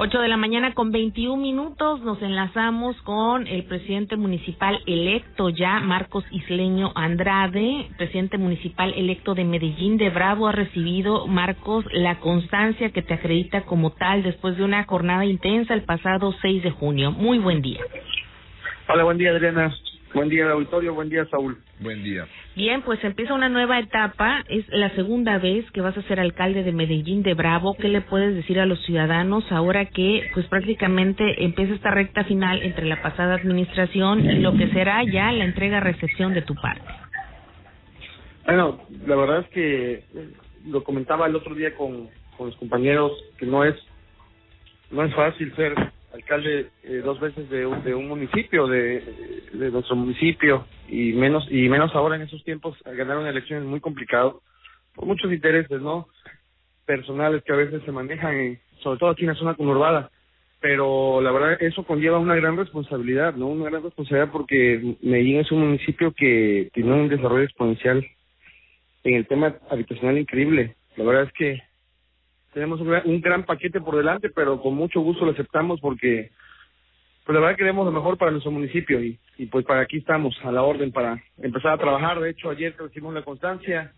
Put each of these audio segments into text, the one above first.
8 de la mañana con 21 minutos nos enlazamos con el presidente municipal electo ya, Marcos Isleño Andrade, presidente municipal electo de Medellín de Bravo. Ha recibido, Marcos, la constancia que te acredita como tal después de una jornada intensa el pasado 6 de junio. Muy buen día. Hola, buen día, Adriana. Buen día, auditorio. Buen día, Saúl. Buen día. Bien, pues empieza una nueva etapa. Es la segunda vez que vas a ser alcalde de Medellín de Bravo. ¿Qué le puedes decir a los ciudadanos ahora que, pues prácticamente empieza esta recta final entre la pasada administración y lo que será ya la entrega-recepción de tu parte? Bueno, la verdad es que lo comentaba el otro día con, con los compañeros que no es no es fácil ser alcalde eh, dos veces de, de un municipio, de, de nuestro municipio, y menos y menos ahora en esos tiempos, ganar una elección es muy complicado, por muchos intereses, ¿no? Personales que a veces se manejan, sobre todo aquí en la zona conurbada, pero la verdad eso conlleva una gran responsabilidad, ¿no? Una gran responsabilidad porque Medellín es un municipio que tiene un desarrollo exponencial en el tema habitacional increíble. La verdad es que tenemos un gran, paquete por delante, pero con mucho gusto lo aceptamos porque pues la verdad queremos lo mejor para nuestro municipio y, y pues para aquí estamos a la orden para empezar a trabajar. De hecho, ayer recibimos la constancia,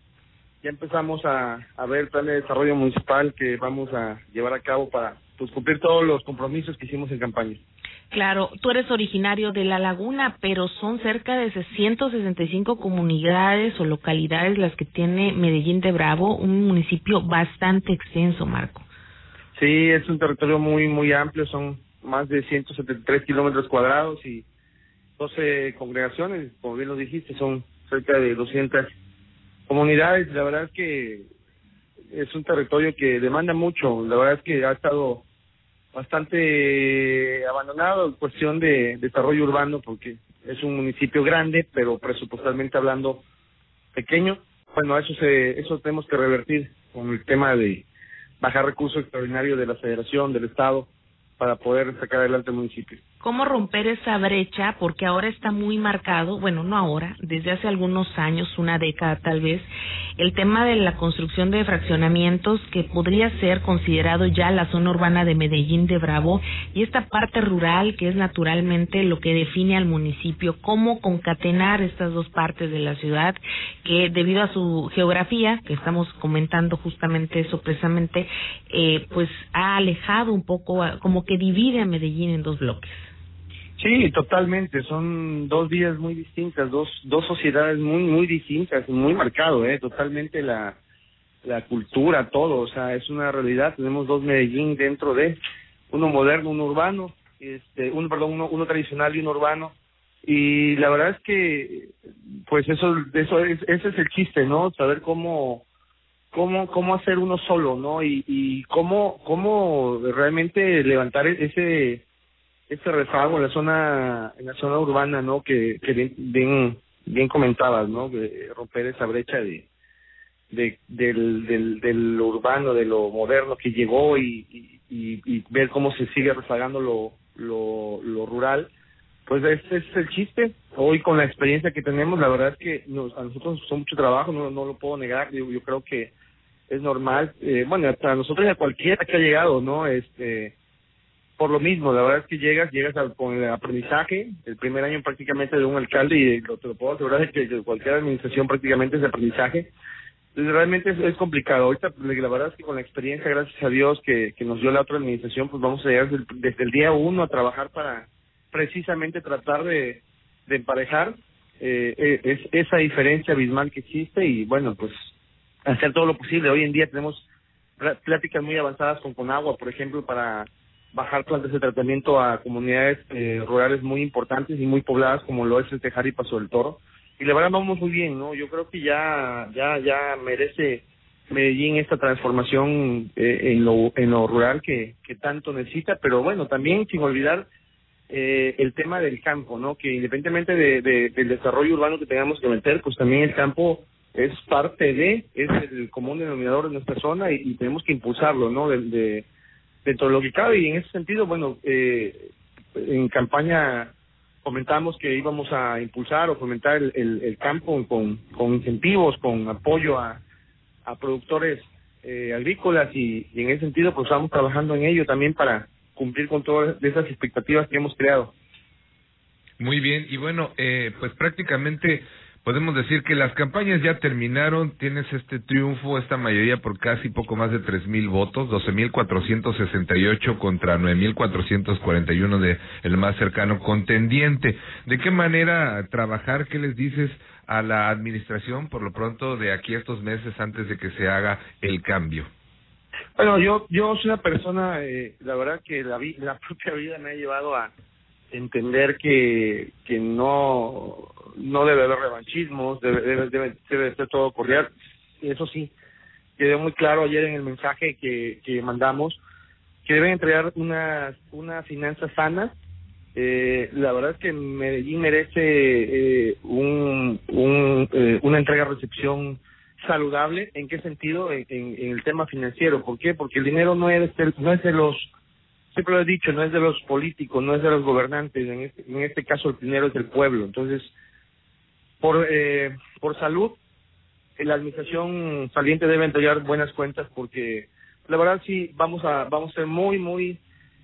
ya empezamos a, a ver el plan de desarrollo municipal que vamos a llevar a cabo para pues cumplir todos los compromisos que hicimos en campaña. Claro, tú eres originario de La Laguna, pero son cerca de 165 comunidades o localidades las que tiene Medellín de Bravo, un municipio bastante extenso, Marco. Sí, es un territorio muy, muy amplio, son más de 173 kilómetros cuadrados y 12 congregaciones, como bien lo dijiste, son cerca de 200 comunidades. La verdad es que es un territorio que demanda mucho, la verdad es que ha estado bastante abandonado en cuestión de desarrollo urbano porque es un municipio grande pero presupuestalmente hablando pequeño bueno eso se eso tenemos que revertir con el tema de bajar recursos extraordinarios de la federación del estado para poder sacar adelante el municipio. ¿Cómo romper esa brecha? Porque ahora está muy marcado, bueno, no ahora, desde hace algunos años, una década tal vez, el tema de la construcción de fraccionamientos que podría ser considerado ya la zona urbana de Medellín de Bravo y esta parte rural que es naturalmente lo que define al municipio, cómo concatenar estas dos partes de la ciudad que debido a su geografía, que estamos comentando justamente eso precisamente, eh, pues ha alejado un poco, como que divide a Medellín en dos bloques. Sí, totalmente. Son dos vidas muy distintas, dos dos sociedades muy muy distintas, muy marcado, eh, totalmente la la cultura, todo, o sea, es una realidad. Tenemos dos Medellín dentro de uno moderno, uno urbano, este, uno perdón, uno, uno tradicional y uno urbano. Y la verdad es que, pues eso, eso es, ese es el chiste, ¿no? Saber cómo cómo cómo hacer uno solo, ¿no? Y, y cómo cómo realmente levantar ese ese rezago en la zona en la zona urbana no que, bien, bien comentabas no romper esa brecha de de del del del urbano de lo moderno que llegó y y, ver cómo se sigue rezagando lo lo lo rural pues ese es el chiste. Hoy con la experiencia que tenemos la verdad es que nos, a nosotros nos costó mucho trabajo no no lo puedo negar. Yo, yo creo que es normal eh, bueno para nosotros y a cualquiera que ha llegado no este por lo mismo, la verdad es que llegas, llegas al, con el aprendizaje, el primer año prácticamente de un alcalde y lo, te lo puedo asegurar es que cualquier administración prácticamente es aprendizaje. Realmente es, complicado. Ahorita la verdad es que con la experiencia, gracias a Dios que, que nos dio la otra administración, pues vamos a llegar desde, el día uno a trabajar para precisamente tratar de, emparejar eh, es, esa diferencia abismal que existe y bueno, pues hacer todo lo posible. Hoy en día tenemos pláticas muy avanzadas con Conagua, por ejemplo, para bajar plantas de tratamiento a comunidades eh, rurales muy importantes y muy pobladas como lo es el Tejar y Paso del Toro. Y la verdad vamos muy bien, ¿no? Yo creo que ya ya ya merece Medellín esta transformación eh, en lo en lo rural que que tanto necesita, pero bueno, también sin olvidar eh, el tema del campo, ¿no? Que independientemente de, de, del desarrollo urbano que tengamos que meter, pues también el campo es parte de, es el común denominador de nuestra zona y, y tenemos que impulsarlo, ¿no? De, de, dentro de lo que cabe y en ese sentido, bueno, eh, en campaña comentamos que íbamos a impulsar o fomentar el, el, el campo con, con incentivos, con apoyo a, a productores eh, agrícolas y, en ese sentido pues estamos trabajando en ello también para cumplir con todas esas expectativas que hemos creado. Muy bien, y bueno, eh, pues prácticamente podemos decir que las campañas ya terminaron, tienes este triunfo, esta mayoría por casi poco más de tres mil votos, doce mil cuatrocientos sesenta y ocho contra nueve mil cuatrocientos cuarenta y uno de más cercano contendiente. ¿De qué manera trabajar? ¿Qué les dices a la administración por lo pronto de aquí a estos meses antes de que se haga el cambio? Bueno, yo yo soy una persona, eh, la verdad que la, la propia vida me ha llevado a entender que que no no debe haber revanchismos, debe, debe, debe, debe ser todo cordial. Eso sí, quedó muy claro ayer en el mensaje que, que mandamos que deben entregar unas, unas finanzas sanas. Eh, la verdad es que Medellín merece eh, un, un, eh, una entrega-recepción saludable. ¿En qué sentido? En, en, el tema financiero. ¿Por qué? Porque el dinero no es, de, no es de los, siempre lo he dicho, no es de los políticos, no es de los gobernantes. En este, en este caso el dinero es del pueblo. Entonces, por, eh, por salud, la administración saliente debe entregar buenas cuentas porque la verdad sí vamos a vamos a ser muy muy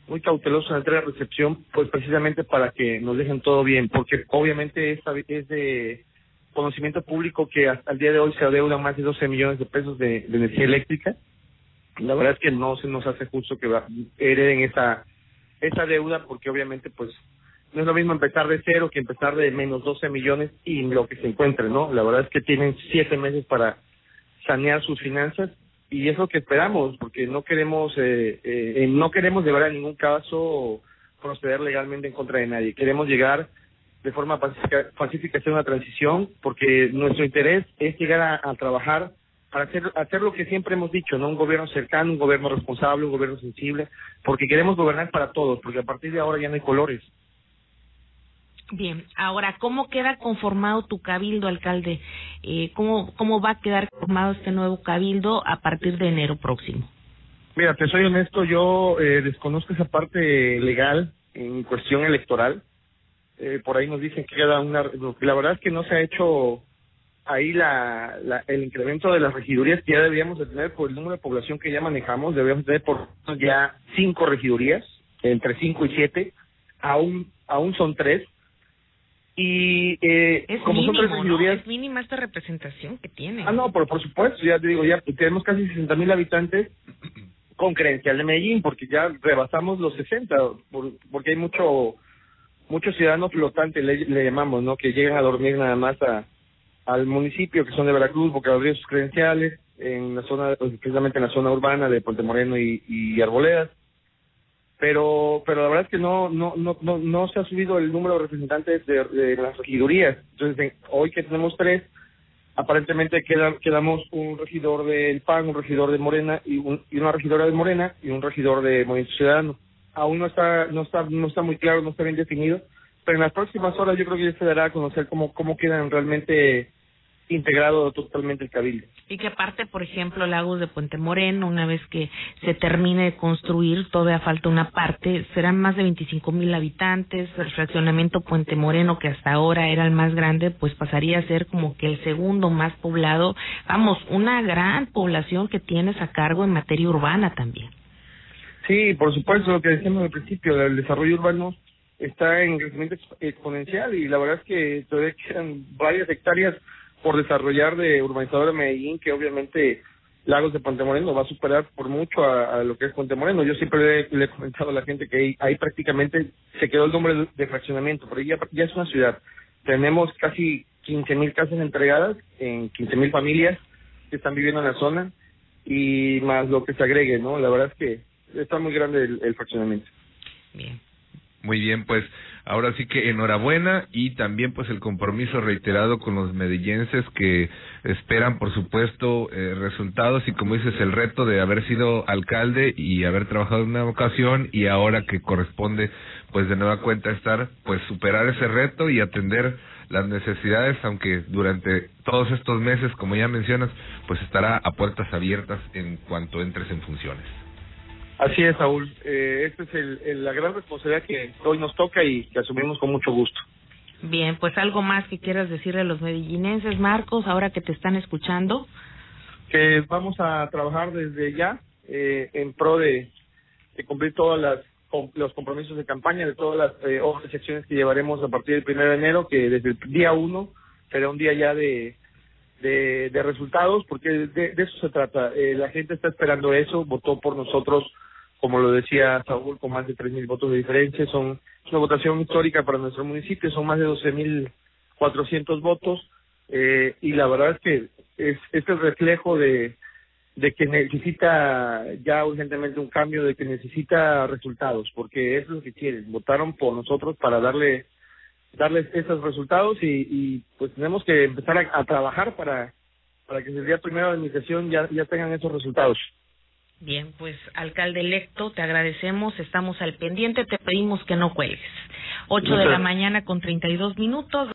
muy cautelosos en la recepción pues precisamente para que nos dejen todo bien porque obviamente esta es de conocimiento público que hasta el día de hoy se adeudan más de 12 millones de pesos de, de energía eléctrica. La verdad es que no se nos hace justo que hereden esa esa deuda porque obviamente pues no es lo mismo empezar de cero que empezar de menos 12 millones y lo que se encuentre, ¿no? La verdad es que tienen siete meses para sanear sus finanzas y es lo que esperamos, porque no queremos, eh, eh, no queremos llevar a ningún caso proceder legalmente en contra de nadie. Queremos llegar de forma pacífica, pacífica a hacer una transición, porque nuestro interés es llegar a, a trabajar para hacer, hacer lo que siempre hemos dicho, ¿no? Un gobierno cercano, un gobierno responsable, un gobierno sensible, porque queremos gobernar para todos, porque a partir de ahora ya no hay colores. Bien, ahora, ¿cómo queda conformado tu cabildo, alcalde? Eh, ¿cómo, ¿Cómo va a quedar conformado este nuevo cabildo a partir de enero próximo? Mira, te soy honesto, yo eh, desconozco esa parte legal en cuestión electoral. Eh, por ahí nos dicen que queda una... La verdad es que no se ha hecho ahí la, el incremento de las regidurías que ya deberíamos de tener por el número de población que ya manejamos, deberíamos tener por ya cinco regidurías, entre cinco y siete, aún, aún son tres, y eh, es como mínimo, son tres regidurías... Es mínima esta representación que tiene. Ah, no, por, por supuesto, ya te digo, ya tenemos casi 60 mil habitantes con credencial de Medellín, porque ya rebasamos los 60, por, porque hay mucho muchos ciudadanos flotantes, le, le, llamamos, ¿no? Que llegan a dormir nada más a, al municipio, que son de Veracruz, porque abrió sus credenciales, en la zona, pues, precisamente en la zona urbana de Puente Moreno y, y Arboledas pero pero la verdad es que no no no no, no se ha subido el número de representantes de, las regidurías. Entonces hoy que tenemos tres aparentemente queda, quedamos un regidor del PAN un regidor de Morena y, un, y una regidora de Morena y un regidor de Movimiento Ciudadano. Aún no está no está no está muy claro no está bien definido pero en las próximas horas yo creo que ya se dará a conocer cómo cómo quedan realmente integrado totalmente el cabildo. Y que aparte, por ejemplo, Lagos de Puente Moreno, una vez que se termine de construir, todavía falta una parte, serán más de 25 mil habitantes, el fraccionamiento Puente Moreno, que hasta ahora era el más grande, pues pasaría a ser como que el segundo más poblado. Vamos, una gran población que tienes a cargo en materia urbana también. Sí, por supuesto, lo que decíamos al principio, el desarrollo urbano está en crecimiento exponencial y la verdad es que todavía quedan varias hectáreas por desarrollar de urbanizador de Medellín, que obviamente Lagos de Puente Moreno va a superar por mucho a, lo que es Puente Moreno. Yo siempre le, he comentado a la gente que ahí, prácticamente se quedó el nombre de, fraccionamiento, pero ya, ya es una ciudad. Tenemos casi 15 mil casas entregadas en 15 mil familias que están viviendo en la zona y más lo que se agregue, ¿no? La verdad es que está muy grande el fraccionamiento. Bien. Muy bien, pues ahora sí que enhorabuena y también pues el compromiso reiterado con los medillenses que esperan por supuesto eh, resultados y como dices el reto de haber sido alcalde y haber trabajado en una ocasión y ahora que corresponde pues de nueva cuenta estar pues superar ese reto y atender las necesidades aunque durante todos estos meses como ya mencionas pues estará a puertas abiertas en cuanto entres en funciones. Así es, Saúl. Eh, esta es el, la gran responsabilidad que hoy nos toca y que asumimos con mucho gusto. Bien, pues algo más que quieras decirle a los medellinenses, Marcos, ahora que te están escuchando. Que vamos a trabajar desde ya eh, en pro de, de cumplir todas las los compromisos de campaña de todas las eh, otras secciones que llevaremos a partir del primero de enero, que desde el día uno será un día ya de, de, de resultados, porque de, de eso se trata. Eh, la gente está esperando eso, votó por nosotros, como lo decía Saúl, con más de tres mil votos de diferencia. Son, es una votación histórica para nuestro municipio, son más de doce mil cuatrocientos votos, eh, y la verdad es que es, es el reflejo de que necesita ya urgentemente un cambio, de que necesita resultados, porque es lo que quieren. Votaron por nosotros para darle darles esos resultados y, y pues tenemos que empezar a, trabajar para para que el día primero de administración ya ya tengan esos resultados. Bien, pues alcalde electo, te agradecemos, estamos al pendiente, te pedimos que no cuelgues. Ocho de la mañana con treinta y dos minutos.